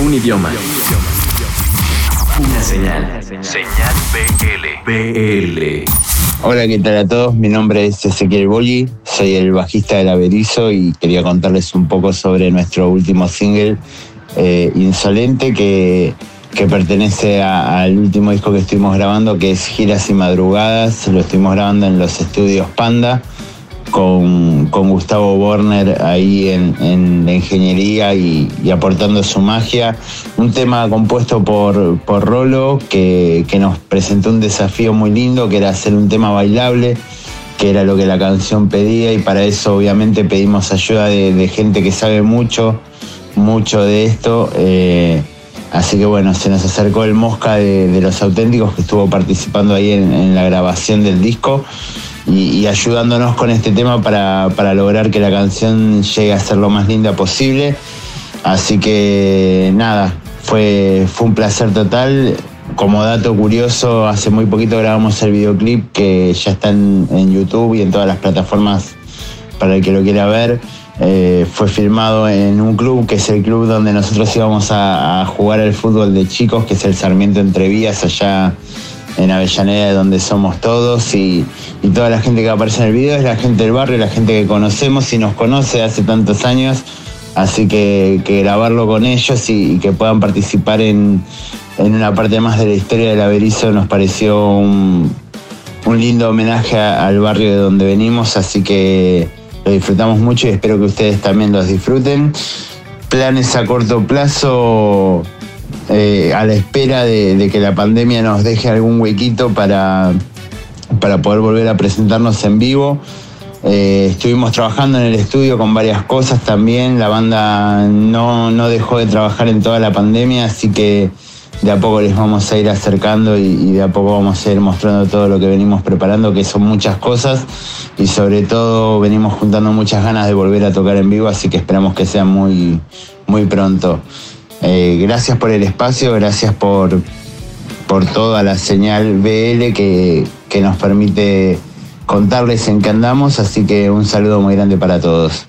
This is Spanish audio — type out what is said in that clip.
Un idioma. Una señal. Señal BL. BL. Hola, ¿qué tal a todos? Mi nombre es Ezequiel Bolli, soy el bajista del Averizo y quería contarles un poco sobre nuestro último single, eh, Insolente, que, que pertenece a- al último disco que estuvimos grabando, que es Giras y Madrugadas. Lo estuvimos grabando en los estudios Panda con, con Gustavo Borner ahí en, en la ingeniería y, aportando su magia. Un tema compuesto por, por Rolo que, que nos presentó un desafío muy lindo, que era hacer un tema bailable, que era lo que la canción pedía y para eso obviamente pedimos ayuda de, gente que sabe mucho, mucho de esto. eh, Así que bueno, se nos acercó el Mosca de, los auténticos que estuvo participando ahí en la grabación del disco y, ayudándonos con este tema para, para lograr que la canción llegue a ser lo más linda posible. Así que nada, fue, fue un placer total. Como dato curioso, hace muy poquito grabamos el videoclip que ya está en, YouTube y en todas las plataformas para el que lo quiera ver. Eh, fue filmado en un club que es el club donde nosotros íbamos a, a jugar al fútbol de chicos, que es el Sarmiento Entre Vías, allá en Avellaneda, donde somos todos. Y, toda la gente que aparece en el video es la gente del barrio, la gente que conocemos y nos conoce hace tantos años. Así que, grabarlo con ellos y, que puedan participar en, en una parte más de la historia del Averizo nos pareció un, un lindo homenaje al barrio de donde venimos, así que lo disfrutamos mucho y espero que ustedes también los disfruten. Planes a corto plazo, eh, a la espera de, que la pandemia nos deje algún huequito para, para poder volver a presentarnos en vivo. Eh, estuvimos trabajando en el estudio con varias cosas también. La banda no, no dejó de trabajar en toda la pandemia, así que de a poco les vamos a ir acercando y, y de a poco vamos a ir mostrando todo lo que venimos preparando, que son muchas cosas y sobre todo venimos juntando muchas ganas de volver a tocar en vivo, así que esperamos que sea muy, muy pronto. Eh, gracias por el espacio, gracias por, por toda la señal BL que, que nos permite contarles en qué andamos, así que un saludo muy grande para todos.